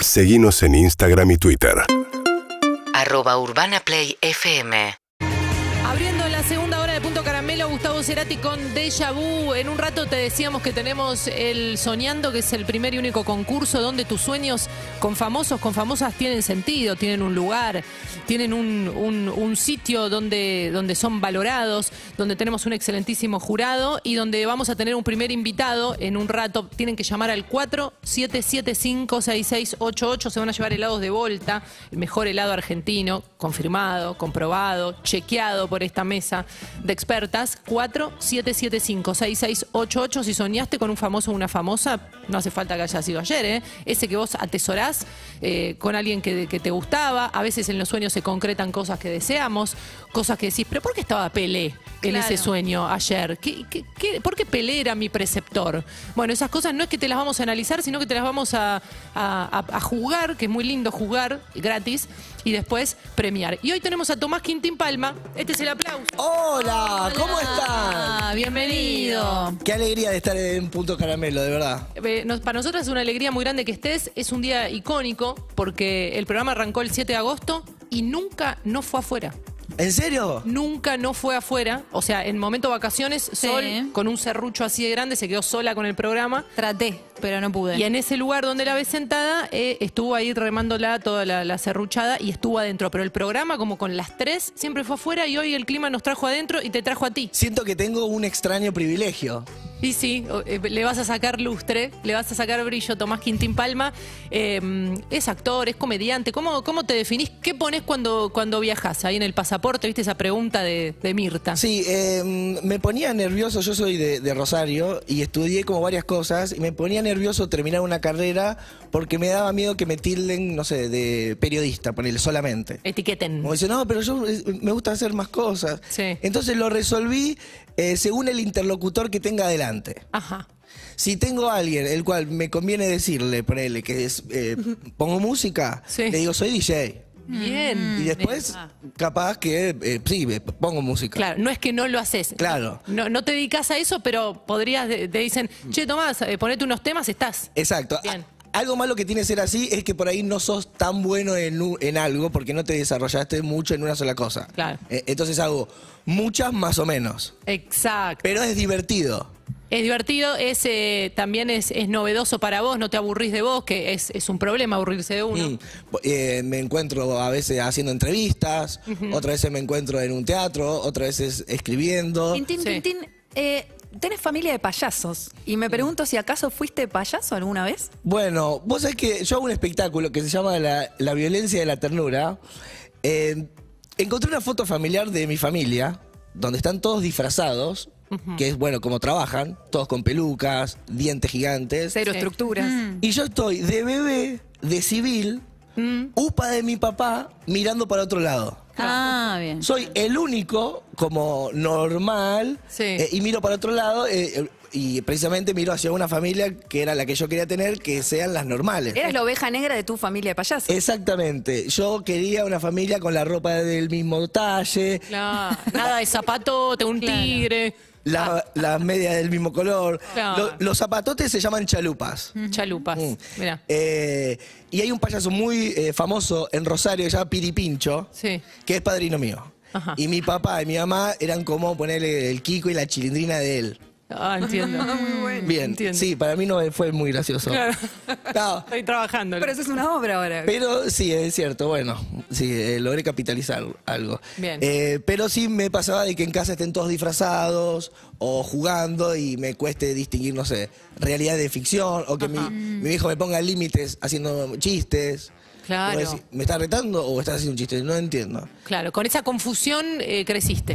Seguimos en Instagram y Twitter. arroba urbanaplayfm Abriendo la segunda hora de Punto Caramelo, Gustavo Cerati con Deja Vu. En un rato te decíamos que tenemos el Soñando, que es el primer y único concurso donde tus sueños con famosos, con famosas tienen sentido, tienen un lugar, tienen un, un- un sitio donde, donde son valorados, donde tenemos un excelentísimo jurado y donde vamos a tener un primer invitado en un rato. Tienen que llamar al 47756688. Se van a llevar helados de Volta, el mejor helado argentino, confirmado, comprobado, chequeado por esta mesa de expertas. 47756688. Si soñaste con un famoso o una famosa, no hace falta que haya sido ayer, ¿eh? Ese que vos atesorás eh, con alguien que, que te gustaba. A veces en los sueños se concretan cosas que deseamos, cosas que decís, pero ¿por qué estaba Pelé en Claro. ese sueño ayer? ¿Qué, qué- qué- por qué Pelé era mi preceptor? Bueno, esas cosas no es que te las vamos a analizar, sino que te las vamos a, a- a- a jugar, que es muy lindo jugar gratis, y después premiar. Y hoy tenemos a Tomás Quintín Palma. Este es el aplauso. Hola, ¿cómo están? Bienvenido. Qué alegría de estar en Punto Caramelo, de verdad. Eh, nos- para nosotros es una alegría muy grande que estés. Es un día icónico porque el programa arrancó el 7 de agosto y nunca no fue afuera. ¿En serio? Nunca no fue afuera. O sea, en momento vacaciones, Sí. Sol, con un serrucho así de grande, se quedó sola con el programa. Traté, pero no pude. Y en ese lugar donde la ves sentada, eh, estuvo ahí remándola toda la, la serruchada y estuvo adentro. Pero el programa, como con las tres, siempre fue afuera y hoy el clima nos trajo adentro y te trajo a ti. Siento que tengo un extraño privilegio. Y sí, eh, le vas a sacar lustre, le vas a sacar brillo. Tomás Quintín Palma eh, es actor, es comediante. ¿Cómo, ¿Cómo te definís? ¿Qué pones cuando, cuando viajas ahí en el pasaporte? ¿Viste esa pregunta de, Mirta? Sí, eh, me ponía nervioso, yo soy de Rosario y estudié como varias cosas y me ponía nervioso terminar una carrera porque me daba miedo que me tilden, no sé, de periodista, ponerle solamente. Etiqueten. Como dice, no, pero yo eh, me gusta hacer más cosas. Sí. Entonces lo resolví eh, según el interlocutor que tenga adelante. Ajá. Si tengo a alguien el cual me conviene decirle, ponele, que es, eh, pongo música, Sí. le digo, soy DJ. Bien. Y después, capaz que, eh, sí, pongo música. Claro, no es que no lo haces. Claro. No, no te dedicas a eso, pero podrías, de- te dicen, che, Tomás, eh, ponete unos temas, estás. Exacto. Bien. Algo malo que tiene ser así es que por ahí no sos tan bueno en, en algo porque no te desarrollaste mucho en una sola cosa. Claro. Eh, entonces hago muchas más o menos. Exacto. Pero es divertido. Es divertido, es, eh, también es, es novedoso para vos, no te aburrís de vos, que es, es un problema aburrirse de uno. Mm. Eh, me encuentro a veces haciendo entrevistas, otras veces me encuentro en un teatro, otras veces escribiendo. Tintín, Sí. Tintín, eh, tenés familia de payasos. Y me pregunto si acaso fuiste payaso alguna vez. Bueno, vos sabés que yo hago un espectáculo que se llama La, la violencia de la ternura. Eh, encontré una foto familiar de mi familia, donde están todos disfrazados, que es bueno como trabajan, todos con pelucas, dientes gigantes. Cero Sí. estructuras. Y yo estoy de bebé, de civil, upa de mi papá, mirando para otro lado. Ah, bien. Soy el único, como normal, Sí. eh, y miro para otro lado, eh, eh, y precisamente miro hacia una familia que era la que yo quería tener, que sean las normales. Eras la oveja negra de tu familia de payasos. Exactamente. Yo quería una familia con la ropa del mismo talle, Claro, nada de zapatote, un tigre, la- las medias del mismo color. Claro. Lo- los zapatotes se llaman chalupas. chalupas. Mm. Mira. Eh, y hay un payaso muy eh, famoso en Rosario que se llama Piripincho, Sí. que es padrino mío. Ajá. Y mi papá y mi mamá eran como ponerle el Kiko y la chilindrina de él. Ah, entiendo. Bien, Entiendo. sí, para mí no fue muy gracioso. Claro. No, Estoy trabajando. Pero eso es una obra ahora. pero sí, es cierto, bueno, sí, eh, logré capitalizar algo. Bien. Eh, pero sí me pasaba de que en casa estén todos disfrazados o jugando y me cueste distinguir, no sé, realidad de ficción o que mi, mi hijo me ponga límites haciendo chistes. Claro. Decir, ¿Me está retando o está haciendo un chiste? No entiendo. Claro, con esa confusión eh, creciste.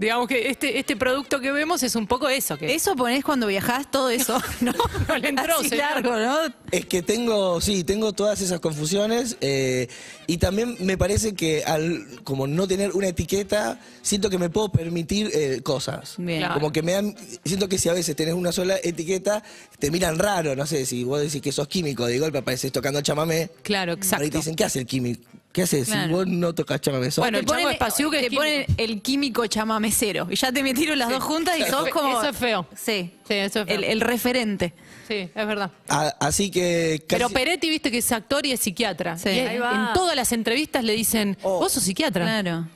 Digamos que este, este producto que vemos es un poco eso. Que Eso ponés cuando viajás, todo eso, ¿no? No le entró, Así largo, ¿no? Es que tengo, sí, tengo todas esas confusiones eh, y también me parece que al como no tener una etiqueta, siento que me puedo permitir eh, cosas. Bien. Claro. Como que me dan, siento que si a veces tenés una sola etiqueta, te miran raro, no sé, si vos decís que sos químico, de golpe apareces tocando chamamé, Claro, ahí te exacto. dicen, ¿qué hace el químico? ¿Qué haces? Claro. Si vos no tocas chamamé solo. Bueno, Te el ponen, es pasiuca, es te químico. ponen el químico chamamecero. Y ya te metieron las dos juntas y sos como. Eso es feo. Sí. Sí, eso es feo. El, el referente. Sí, es verdad. A- así que casi- Pero Peretti, viste que es actor y es psiquiatra. Sí. Y es- Ahí va. en todas las entrevistas le dicen, Oh. vos sos psiquiatra. Claro.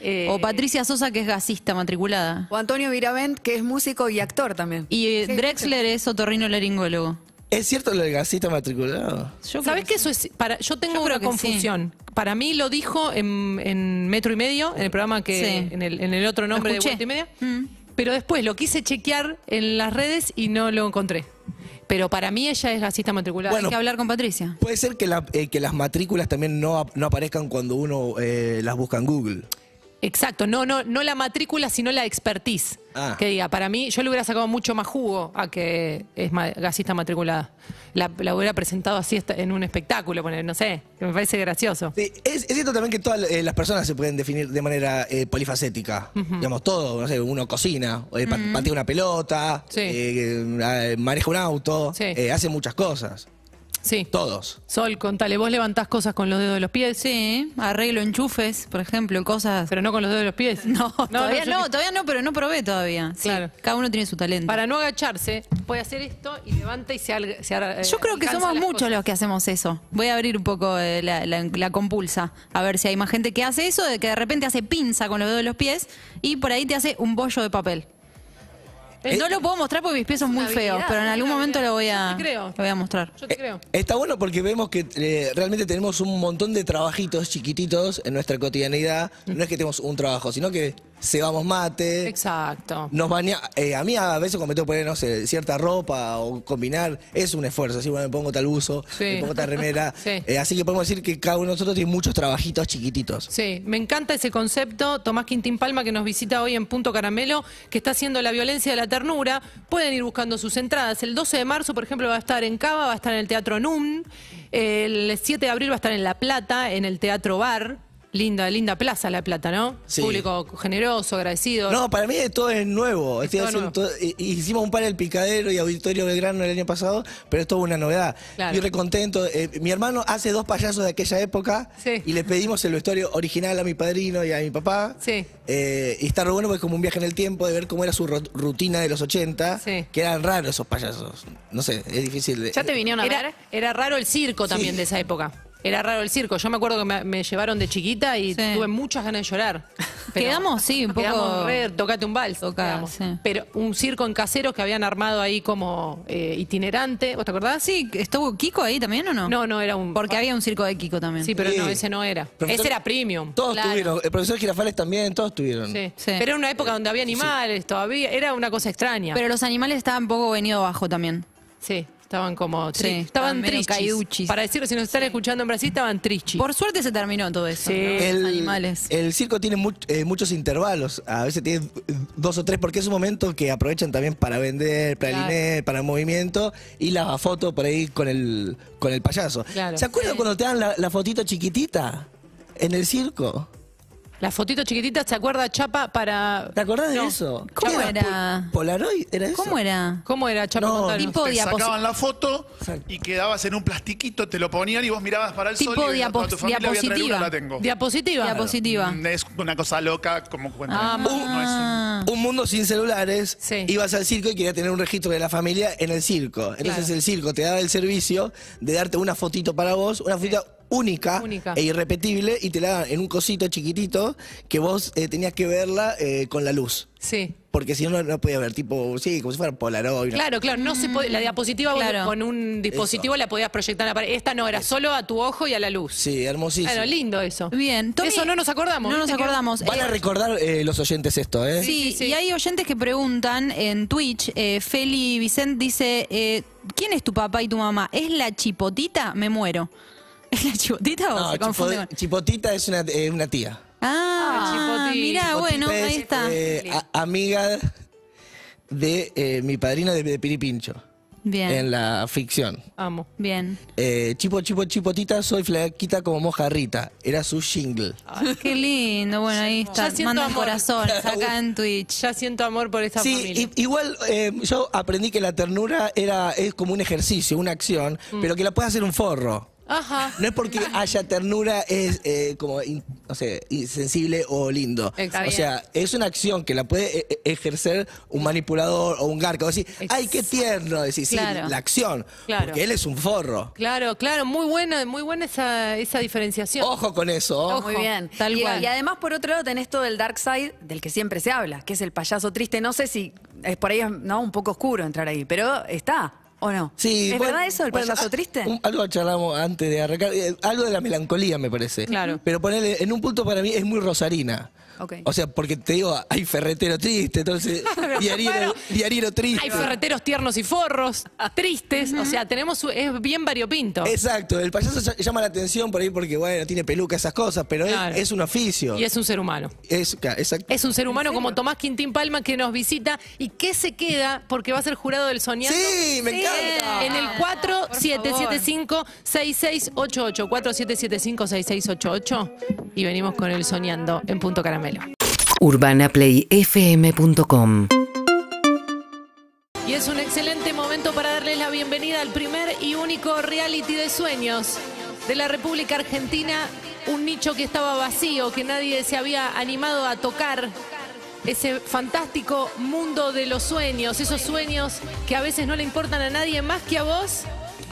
Eh, O Patricia Sosa, que es gasista matriculada. O Antonio Viravent, que es músico y actor también. Y eh, Drexler es otorrino laringólogo. ¿Es cierto lo del gasista matriculado? Yo ¿Sabés creo que eso es para yo tengo Yo una confusión. Para mí lo dijo en, en metro y medio, en el programa que Sí. en, el, en el otro nombre de vuelta y media. Mm. Pero después lo quise chequear en las redes y no lo encontré. Pero para mí ella es gasista matriculada. Bueno, Hay que hablar con Patricia. Puede ser que, la- eh, que las matrículas también no, ap- no aparezcan cuando uno eh, las busca en Google. Exacto, no, no, no la matrícula, sino la expertise. Ah. Que diga, para mí, yo le hubiera sacado mucho más jugo a que es ma- gasista matriculada. La, la hubiera presentado así en un espectáculo, poner, no sé, que me parece gracioso. Sí, es, es cierto también que todas eh, las personas se pueden definir de manera eh, polifacética. Digamos, todo, no sé, uno cocina, eh, pa- patea una pelota, Sí. eh, eh, maneja un auto, Sí. hace muchas cosas. Sí. Todos. Sol, contale, vos levantás cosas con los dedos de los pies, Sí, arreglo enchufes, por ejemplo, cosas. pero no con los dedos de los pies. No, todavía yo no, todavía no, pero no probé todavía. Sí, Claro. Cada uno tiene su talento. Para no agacharse, puede hacer esto y levanta y se, al- se ar- Yo creo que somos muchos cosas. los que hacemos eso. Voy a abrir un poco eh, la, la- la compulsa, a ver si hay más gente que hace eso, de que de repente hace pinza con los dedos de los pies y por ahí te hace un bollo de papel. Eh, no lo puedo mostrar porque mis pies son muy feos, pero en algún momento lo voy a, Yo te creo. lo voy a mostrar. Yo te creo. Está bueno porque vemos que eh, realmente tenemos un montón de trabajitos chiquititos en nuestra cotidianidad. No es que tenemos un trabajo, sino que cebamos mate, Exacto. nos baña. eh, a mí a veces que poner, no sé, cierta ropa o combinar, es un esfuerzo. Así, bueno, me pongo tal buzo, Sí. me pongo tal remera. Sí. Eh, así que podemos decir que cada uno de nosotros tiene muchos trabajitos chiquititos. Sí, me encanta ese concepto. Tomás Quintín Palma, que nos visita hoy en Punto Caramelo, que está haciendo la violencia de la ternura. Pueden ir buscando sus entradas. El 12 de marzo, por ejemplo, va a estar en Cava, va a estar en el Teatro NUM. El 7 de abril va a estar en La Plata, en el Teatro Bar. Linda, linda plaza La Plata, ¿no? Sí. Público generoso, agradecido. No, para mí todo es nuevo. Estoy todo haciendo todo- hi- hicimos un par el Picadero y Auditorio Belgrano el año pasado, pero es toda una novedad. Claro. Y recontento. Eh, mi hermano hace dos payasos de aquella época Sí. y le pedimos el vestuario original a mi padrino y a mi papá. Sí. Eh, y está re bueno porque es como un viaje en el tiempo de ver cómo era su ru- rutina de los 80, Sí. que eran raros esos payasos. No sé, es difícil de... ¿Ya te vinieron a Era, ver? era raro el circo también Sí. de esa época. Era raro el circo. Yo me acuerdo que me, me llevaron de chiquita y Sí. tuve muchas ganas de llorar. Quedamos, sí, un poco- Quedamos re, tocate un vals. Toca, quedamos. sí. Pero un circo en caseros que habían armado ahí como eh, itinerante. ¿Vos te acordás? Sí, ¿estuvo Kiko ahí también o no? No, no, era un... Porque había un circo de Kiko también. Sí, pero Sí. no, ese no era. Profesor- Ese era premium. Todos Claro. tuvieron, el profesor Girafales también, todos tuvieron. Sí. Sí. Pero era una época donde había animales todavía. Era una cosa extraña. Pero los animales estaban un poco venido abajo también. sí, estaban como... Sí, tri- estaban estaban trichis. caiduchis. Para decirlo, si nos están escuchando en Brasil, estaban trichis. Por suerte se terminó todo eso. Sí. El, animales. el circo tiene much- eh, muchos intervalos, a veces tiene dos o tres, porque es un momento que aprovechan también para vender, para Claro. el INE, para el movimiento, y la foto por ahí con el, con el payaso. Claro. ¿Se acuerdan Sí. cuando te dan la, la fotito chiquitita en el circo? La fotito chiquitita, ¿se acuerda Chapa para... ¿Te acordás de No. eso? ¿Cómo ¿Qué era? Pol- ¿Polaroid? ¿Era eso? ¿Cómo era? ¿Cómo era Chapa? No, Contanos. tipo Te sacaban la foto Exacto. y quedabas en un plastiquito, te lo ponían y vos mirabas para el Tipo sol y veías diapos- toda tu familia, voy a traer diapositiva. una, la tengo. Diapositiva. Diapositiva. Mm, Es una cosa loca como cuenta. Ah, no, muy- no es un- Ah. Un mundo sin celulares, Sí. ibas al circo y querías tener un registro de la familia en el circo. Entonces Claro. el circo te daba el servicio de darte una fotito para vos, una fotito única, Única. e irrepetible y te la daban en un cosito chiquitito que vos eh, tenías que verla eh, con la luz. Sí. Porque si no, no no podías ver, tipo, sí, como si fuera Polaroid. Claro, claro, no se puede, la diapositiva vos Claro. con un dispositivo la podías proyectar en la pared. Esta no, era solo a tu ojo y a la luz. Sí, hermosísimo. Bueno, lindo eso. Bien. Tommy, Eso no nos acordamos. No nos ¿viste que- acordamos. Van a Eh, recordar eh, los oyentes esto, ¿eh? Sí, Sí, sí, sí. y hay oyentes que preguntan en Twitch, eh, Feli Vicent dice, eh, ¿quién es tu papá y tu mamá? ¿Es la chipotita? Me muero. ¿Es la chipotita o No, se confunde? Chipo- con- Chipotita es una, eh, una tía. Ah, Chipotita. mira, bueno, Chipotita ahí es, está. eh, a- amiga de eh, mi padrino de, de Piripincho. Bien. En la ficción. Amo. Bien. Eh, chipo, chipo, chipotita, soy flaquita como mojarrita. Era su jingle. Ay, qué lindo. Bueno, ahí está. Ya siento Mandan amor. corazones acá en Twitch. Ya siento amor por esta Sí, familia. i- igual eh, yo aprendí que la ternura era es como un ejercicio, una acción, Mm. pero que la puede hacer un forro. Ajá. No es porque haya ternura, es eh, como, in- no sé, insensible o lindo. Está O sea, es una acción que la puede eh, ejercer un manipulador o un garca. O decir, ay, qué tierno. Decir, sí, Claro. la acción. Claro. Porque él es un forro. Claro, claro, muy buena, muy buena esa, esa diferenciación. Ojo con eso. Ojo. Muy bien. tal y, cual. y además, por otro lado, tenés todo el dark side del que siempre se habla, que es el payaso triste. No sé si es por ahí, no, un poco oscuro entrar ahí, pero está, ¿o no? Sí, ¿Es bueno, verdad eso, el bueno, payaso ah, triste? un- algo charlamos antes de arrancar, eh, algo de la melancolía me parece. Claro. Pero ponerle, en un punto para mí es muy rosarina. O sea, porque te digo, hay ferretero triste, entonces diarino, Bueno, diarino triste. Hay ferreteros tiernos y forros, tristes, o sea, tenemos es bien variopinto. Exacto, el payaso ll- llama la atención por ahí porque, bueno, tiene peluca, esas cosas, pero es- Claro. es, un oficio. Y es un ser humano. Es- claro, exacto. Es un ser humano como Tomás Quintín Palma que nos visita y que se queda porque va a ser jurado del soñando. Sí, me encanta. En el 4775-6688. 4775-6688. Y venimos con el soñando en Punto Caramelo. UrbanaPlayFM.com Y es un excelente momento para darles la bienvenida al primer y único reality de sueños de la República Argentina. Un nicho que estaba vacío, que nadie se había animado a tocar. Ese fantástico mundo de los sueños, esos sueños que a veces no le importan a nadie más que a vos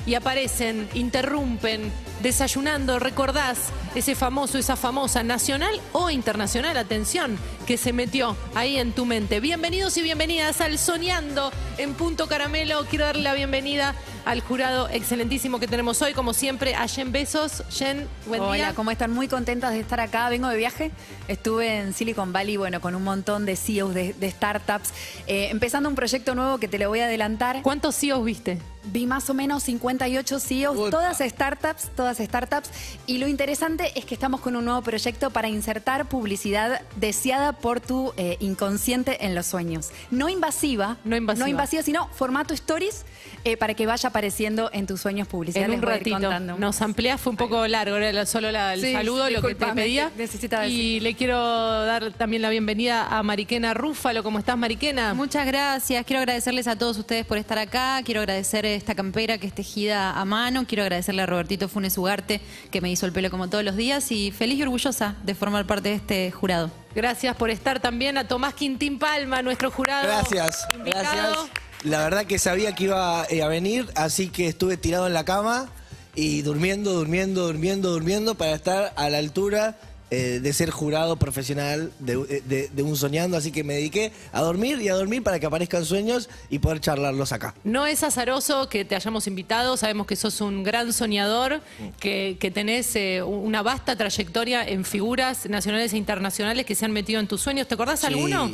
y aparecen, interrumpen, desayunando, recordás ese famoso, esa famosa nacional o internacional, atención, que se metió ahí en tu mente. Bienvenidos y bienvenidas al Soñando en Punto Caramelo. Quiero darle la bienvenida al jurado excelentísimo que tenemos hoy, como siempre, a Jen Besos. Jen, buen Hola, día. ¿cómo están? Muy contentas de estar acá. Vengo de viaje. Estuve en Silicon Valley, bueno, con un montón de CEOs de, de startups, eh, empezando un proyecto nuevo que te lo voy a adelantar. ¿Cuántos CEOs viste? Vi más o menos 58 CEOs, todas startups, todas startups. Y lo interesante es que estamos con un nuevo proyecto para insertar publicidad deseada por tu eh, inconsciente en los sueños. No invasiva. No invasiva. No invasiva, sino formato stories eh, para que vaya apareciendo en tus sueños publicidad. En un ratito. Nos ampliás, un poco largo, era solo la- el Sí, saludo, lo que te pedía. necesitaba y le quiero dar también la bienvenida a Mariquena Rúfalo. ¿Cómo estás, Mariquena? Muchas gracias. Quiero agradecerles a todos ustedes por estar acá. Quiero agradecer esta campera que es tejida a mano. Quiero agradecerle a Robertito Funes Ugarte que me hizo el pelo como todos los días. Y feliz y orgullosa de formar parte de este jurado. Gracias por estar también a Tomás Quintín Palma, nuestro jurado. Gracias, invitado. gracias. La verdad que sabía que iba eh, a venir, así que estuve tirado en la cama y durmiendo, durmiendo, durmiendo, durmiendo para estar a la altura eh, de ser jurado profesional de, de- de un soñando. Así que me dediqué a dormir y a dormir para que aparezcan sueños y poder charlarlos acá. No es azaroso que te hayamos invitado, sabemos que sos un gran soñador, que, que tenés eh, una vasta trayectoria en figuras nacionales e internacionales que se han metido en tus sueños. ¿Te acordás Sí. alguno?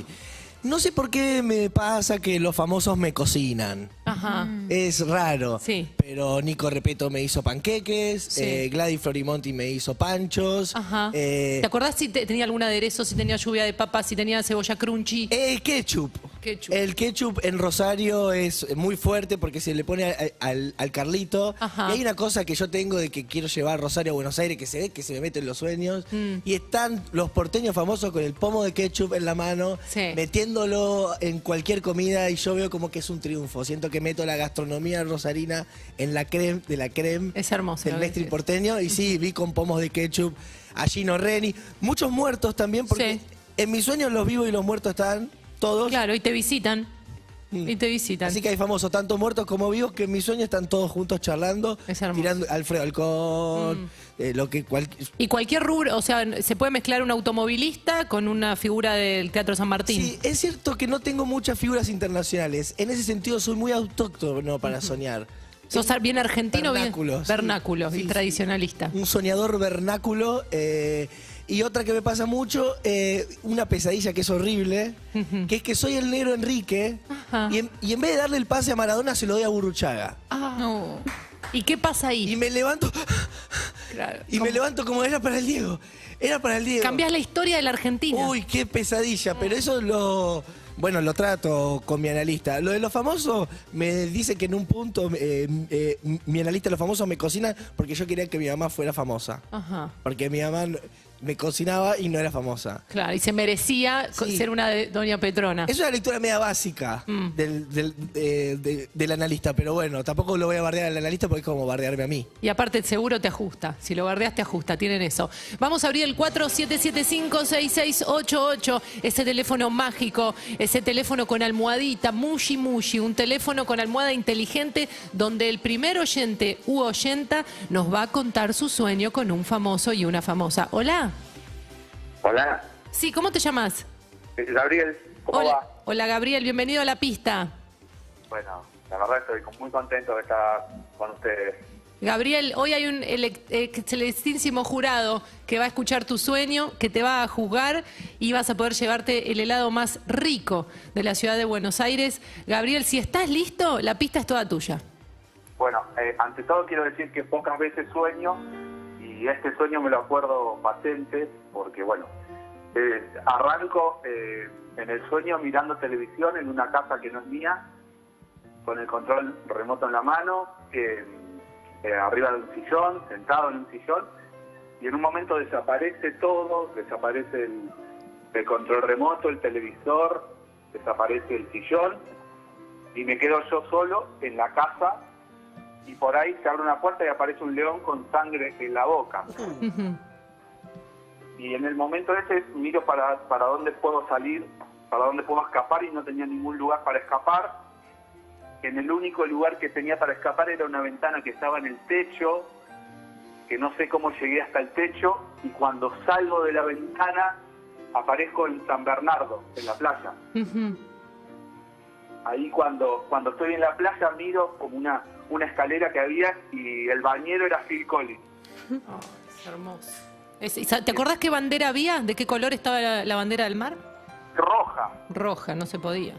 No sé por qué me pasa que los famosos me cocinan. Ajá. Es raro. Sí. Pero Nico Repeto me hizo panqueques, Sí. eh, Gladys Florimonti me hizo panchos. Ajá. eh, ¿Te acordás si te- tenía algún aderezo, si tenía lluvia de papas, si tenía cebolla crunchy? Eh, ketchup. Ketchup. El ketchup en Rosario es muy fuerte porque se le pone al, al- al Carlito. Ajá. Y hay una cosa que yo tengo de que quiero llevar Rosario a Buenos Aires que se ve que se me mete en los sueños. Mm. Y están los porteños famosos con el pomo de ketchup en la mano, Sí. Metiéndolo en cualquier comida y yo veo como que es un triunfo. Siento que meto la gastronomía rosarina en la creme de la creme Es hermoso del decís. porteño. Y sí, vi con pomos de ketchup a Gino Reni. Muchos muertos también porque Sí. en mis sueños los vivos y los muertos están todos. Claro, y te visitan. Y te visitan. Así que hay famosos, tanto muertos como vivos, que en mis sueños están todos juntos charlando, Es hermoso. Mm. tirando Alfredo Alcón, eh, lo que cual- Y cualquier rubro, o sea, se puede mezclar un automovilista con una figura del Teatro San Martín. Sí, es cierto que no tengo muchas figuras internacionales. En ese sentido soy muy autóctono para soñar. Sos bien argentino, bien Vernáculo, sí. vernáculo Sí, y sí. tradicionalista. Un soñador vernáculo. eh, y otra que me pasa mucho, eh, una pesadilla que es horrible, que es que soy el negro Enrique y en, y en vez de darle el pase a Maradona se lo doy a Burruchaga. Ah. No. ¿Y qué pasa ahí? Y me levanto Claro. y me levanto como era para el Diego. Era para el Diego. Cambiás la historia de la Argentina. Uy, qué pesadilla, pero eso lo... Bueno, lo trato con mi analista. Lo de los famosos, me dice que en un punto eh, eh, mi analista de los famosos me cocina porque yo quería que mi mamá fuera famosa. Ajá. Porque mi mamá me cocinaba y no era famosa. Claro, y se merecía co- Sí. ser una de Doña Petrona. Es una lectura media básica Mm. del, del, eh, de- del analista, pero bueno, tampoco lo voy a bardear al analista porque es como bardearme a mí. Y aparte seguro te ajusta. Si lo guardeas te ajusta, tienen eso. Vamos a abrir el 47756688, ese teléfono mágico, ese teléfono con almohadita, mushi mushi, un teléfono con almohada inteligente donde el primer oyente u oyenta nos va a contar su sueño con un famoso y una famosa. Hola. Hola, Sí, ¿cómo te llamas? eh, Gabriel, ¿cómo Hola, va? hola Gabriel, bienvenido a la pista. Bueno, la verdad estoy muy contento de estar con ustedes. Gabriel, hoy hay un excelentísimo jurado que va a escuchar tu sueño, que te va a juzgar y vas a poder llevarte el helado más rico de la ciudad de Buenos Aires. Gabriel, si estás listo, la pista es toda tuya. Bueno, eh, ante todo quiero decir que pocas veces sueño y este sueño me lo acuerdo patente porque, bueno, eh, arranco eh, en el sueño mirando televisión en una casa que no es mía, con el control remoto en la mano, eh, eh, arriba de un sillón, sentado en un sillón, y en un momento desaparece todo, desaparece el, el control remoto, el televisor, desaparece el sillón, y me quedo yo solo en la casa y por ahí se abre una puerta y aparece un león con sangre en la boca. Y en el momento ese miro para, para dónde puedo salir, para dónde puedo escapar y no tenía ningún lugar para escapar. En el único lugar que tenía para escapar era una ventana que estaba en el techo, que no sé cómo llegué hasta el techo y cuando salgo de la ventana aparezco en San Bernardo, en la playa. Ahí cuando, cuando estoy en la playa miro como una, una escalera que había y el bañero era Phil Collins. Oh, es hermoso. Es- ¿Te acordás qué bandera había? ¿De qué color estaba la, la bandera del mar? Roja. Roja, no se podía.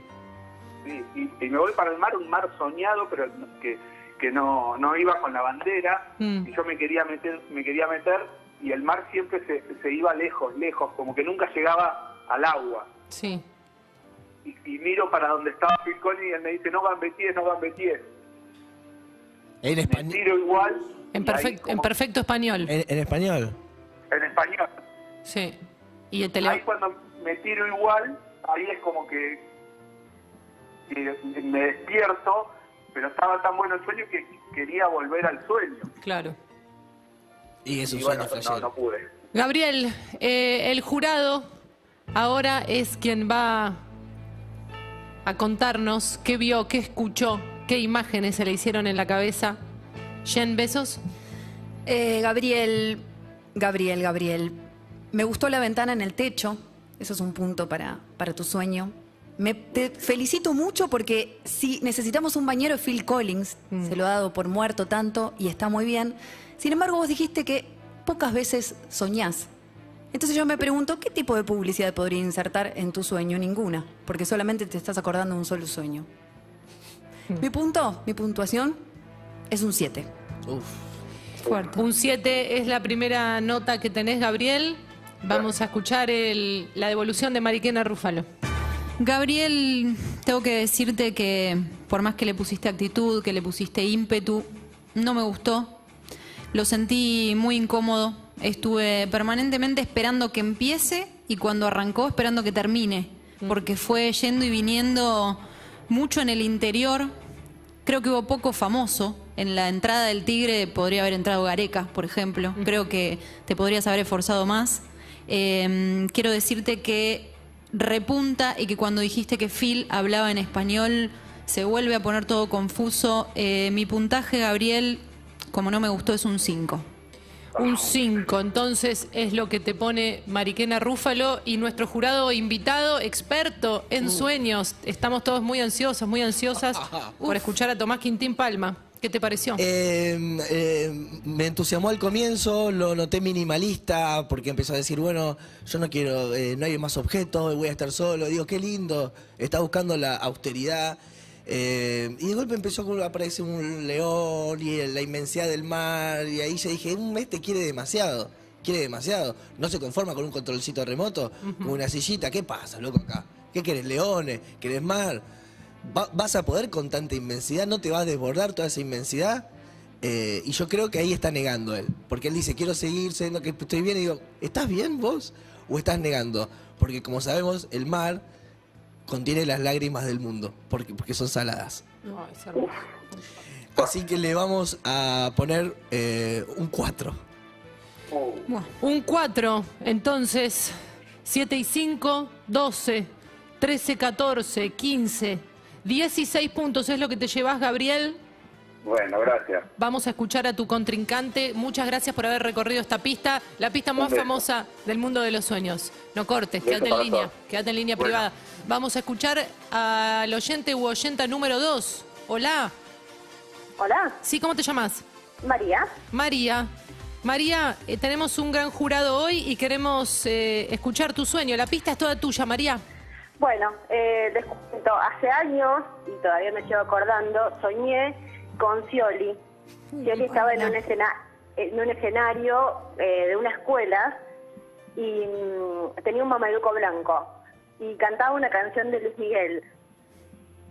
Sí, y, y me voy para el mar, un mar soñado, pero que, que no, no iba con la bandera. Mm. Y yo me quería meter, me quería meter y el mar siempre se, se iba lejos, lejos, como que nunca llegaba al agua. Sí. Y, y miro para donde estaba Phil Collins y él me dice, no van Betíes, no van Betíes. En, Me españ- tiro igual. En, perfecto, en perfecto español. en- en español. en español. Sí. Y el tele... Ahí cuando me tiro igual, ahí es como que, que me despierto, pero estaba tan bueno el sueño que quería volver al sueño. Claro. Y es un Y sueño bueno, no, no pude. Gabriel, eh, el jurado ahora es quien va a contarnos qué vio, qué escuchó, qué imágenes se le hicieron en la cabeza. Jen, besos. Eh, Gabriel, Gabriel, Gabriel, me gustó la ventana en el techo, eso es un punto para, para tu sueño. Me, te felicito mucho porque si necesitamos un bañero Phil Collins, se lo ha dado por muerto tanto y está muy bien. Sin embargo, vos dijiste que pocas veces soñás. Entonces yo me pregunto, ¿qué tipo de publicidad podría insertar en tu sueño? Ninguna, porque solamente te estás acordando de un solo sueño. Mi punto, mi puntuación es un 7. Uf. Fuerte. Un 7 es la primera nota que tenés, Gabriel. Vamos a escuchar el- la devolución de Mariquena Rúfalo. Gabriel, tengo que decirte que por más que le pusiste actitud, que le pusiste ímpetu, no me gustó. Lo sentí muy incómodo. Estuve permanentemente esperando que empiece y cuando arrancó esperando que termine, porque fue yendo y viniendo mucho en el interior. Creo que hubo poco famoso. En la entrada del Tigre podría haber entrado Gareca, por ejemplo. Creo que te podrías haber esforzado más. Eh, quiero decirte que repunta y que cuando dijiste que Phil hablaba en español se vuelve a poner todo confuso. Eh, mi puntaje, Gabriel, como no me gustó, es un 5. Un 5, entonces es lo que te pone Mariquena Rúfalo y nuestro jurado invitado, experto en sueños. Estamos todos muy ansiosos, muy ansiosas por escuchar a Tomás Quintín Palma. ¿Qué te pareció? Eh, eh, me entusiasmó al comienzo, lo noté minimalista porque empezó a decir, bueno, yo no quiero, eh, no hay más objetos, voy a estar solo. Digo, qué lindo, está buscando la austeridad. Eh, y de golpe empezó a aparecer un león y la inmensidad del mar y ahí ya dije, "Mm, este quiere demasiado, quiere demasiado. No se conforma con un controlcito remoto, con una sillita. ¿Qué pasa, loco, acá? ¿Qué querés, leones? ¿Querés mar? Va- ¿Vas a poder con tanta inmensidad? ¿No te vas a desbordar toda esa inmensidad? Eh, y yo creo que ahí está negando él. Porque él dice, quiero seguir siendo que estoy bien. Y digo, ¿estás bien vos? ¿O estás negando? Porque como sabemos, el mar contiene las lágrimas del mundo. Porque, porque son saladas. Ay, es hermoso. Así que le vamos a poner eh, un 4. Un 4, entonces 7 y 5, 12, 13, 14, 15, 16 puntos es lo que te llevas, Gabriel. Bueno, gracias. Vamos a escuchar a tu contrincante. Muchas gracias por haber recorrido esta pista, la pista más famosa del mundo de los sueños. No cortes, quédate en línea, quédate en línea Bueno. privada. Vamos a escuchar al oyente u oyenta número 2. Hola. Hola, Sí, ¿cómo te llamas? María. María. María, eh, tenemos un gran jurado hoy y queremos eh, escuchar tu sueño. La pista es toda tuya, María. Bueno, eh, les cuento, hace años, y todavía me sigo acordando, soñé con Scioli. Scioli estaba en un, escena- en un escenario eh, de una escuela y mm, tenía un mameluco blanco y cantaba una canción de Luis Miguel.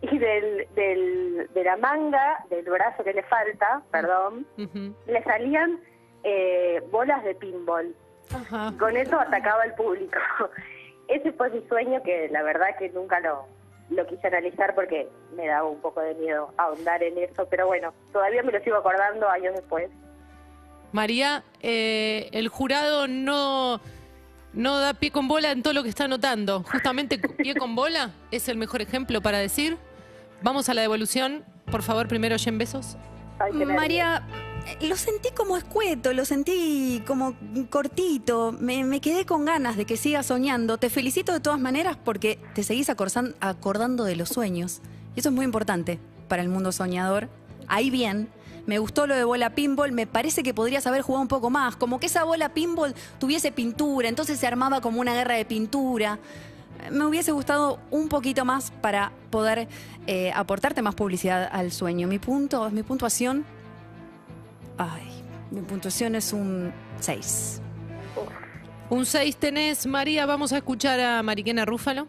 Y del, del, de la manga, del brazo que le falta, perdón, le salían eh, bolas de pinball. Ajá. Con eso atacaba al público. Ese fue mi sueño que la verdad que nunca lo, lo quise analizar porque me daba un poco de miedo ahondar en eso, pero bueno, todavía me lo sigo acordando años después. María, eh, el jurado no, no da pie con bola en todo lo que está anotando. Justamente pie con bola es el mejor ejemplo para decir. Vamos a la devolución. Por favor, primero, en besos. Ay, qué nervios. María, lo sentí como escueto, lo sentí como cortito. Me, quedé con ganas de que sigas soñando. Te felicito de todas maneras porque te seguís acordando de los sueños. Y eso es muy importante para el mundo soñador. Ahí bien. Me gustó lo de bola pinball, me parece que podrías haber jugado un poco más, como que esa bola pinball tuviese pintura, entonces se armaba como una guerra de pintura. Me hubiese gustado un poquito más para poder eh, aportarte más publicidad al sueño. Mi punto, mi puntuación. Ay, mi puntuación es un 6. Un 6 tenés, María. Vamos a escuchar a Mariquena Rúfalo.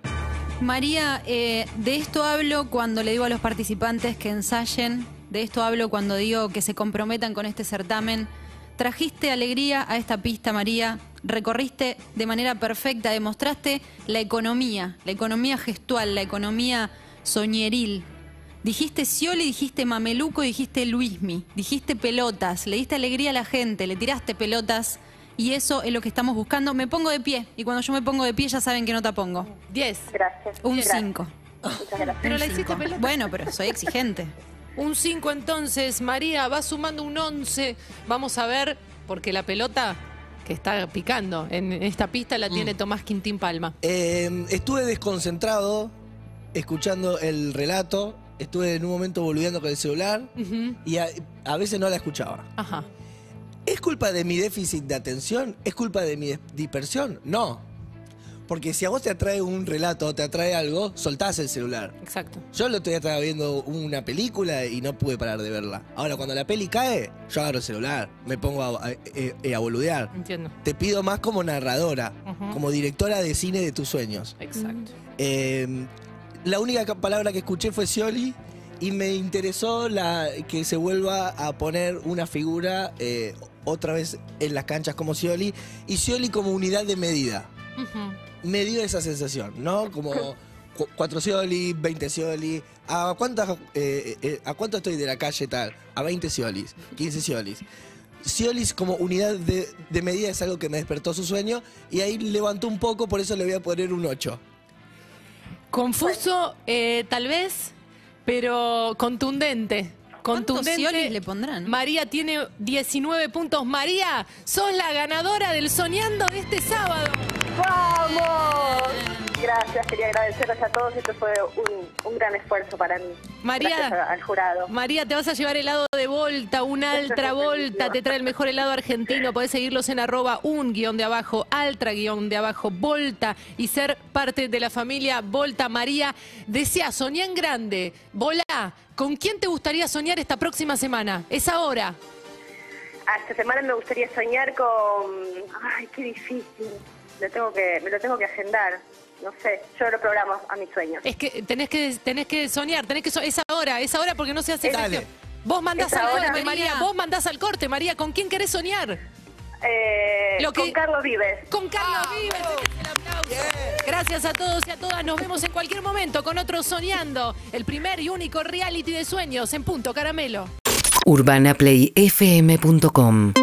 María, eh, de esto hablo cuando le digo a los participantes que ensayen, de esto hablo cuando digo que se comprometan con este certamen. Trajiste alegría a esta pista, María, recorriste de manera perfecta, demostraste la economía, la economía gestual, la economía soñeril. Dijiste Scioli, dijiste Mameluco, dijiste Luismi, dijiste pelotas, le diste alegría a la gente, le tiraste pelotas y eso es lo que estamos buscando. Me pongo de pie y cuando yo me pongo de pie ya saben que no te pongo. 10. Gracias. Un Gracias. 5. Muchas gracias. Pero la hiciste pelota. Bueno, pero soy exigente. Un 5 entonces, María, va sumando un 11. Vamos a ver, porque la pelota que está picando en esta pista la tiene Tomás Quintín Palma. Eh, estuve desconcentrado escuchando el relato. Estuve en un momento volviendo con el celular y a, a veces no la escuchaba. Ajá. ¿Es culpa de mi déficit de atención? ¿Es culpa de mi dispersión? No. Porque si a vos te atrae un relato, te atrae algo, soltás el celular. Exacto. Yo el otro día estaba viendo una película y no pude parar de verla. Ahora, cuando la peli cae, yo agarro el celular, me pongo a, a- eh, a boludear. Entiendo. Te pido más como narradora, como directora de cine de tus sueños. Exacto. Eh, la única ca- palabra que escuché fue Scioli y me interesó la, que se vuelva a poner una figura eh, otra vez en las canchas como Scioli y Scioli como unidad de medida. Me dio esa sensación, ¿no? Como cu- 4 Scioli, 20 Scioli. ¿A, cuántas, eh, eh, ¿A cuánto estoy de la calle tal? A 20 Sciolis, 15 Sciolis. Sciolis como unidad de, de medida es algo que me despertó su sueño y ahí levantó un poco, por eso le voy a poner un 8. Confuso, eh, tal vez, pero contundente. ¿Cuántos Contundente. Le pondrán? María tiene 19 puntos. María, sos la ganadora del Soñando de este sábado. ¡Vamos! Gracias, quería agradecerles a todos. Esto fue un, un gran esfuerzo para mí. María. A- al jurado. María, te vas a llevar helado de Volta, un Altra Volta, te trae el mejor helado argentino. Podés seguirlos en arroba un guion de abajo, Altra guion de abajo, Volta y ser parte de la familia Volta. María, desea soñar en grande. Volá, ¿con quién te gustaría soñar esta próxima semana? Es ahora. Ah, Esta semana me gustaría soñar con... Ay, qué difícil. Lo tengo que, me lo tengo que agendar. No sé, yo lo programo a mis sueños. Es que tenés que, tenés que soñar, tenés que so- es ahora, es ahora porque no se hace Dale. gestión. Vos mandás al ahora. corte, María. Vos mandás al corte, María. ¿Con quién querés soñar? Eh, Lo que- Con Carlos Vives. Con Carlos Vives. Tenés el aplauso. Gracias a todos y a todas. Nos vemos en cualquier momento con otro Soñando. El primer y único reality de sueños en Punto Caramelo. UrbanaPlayFM.com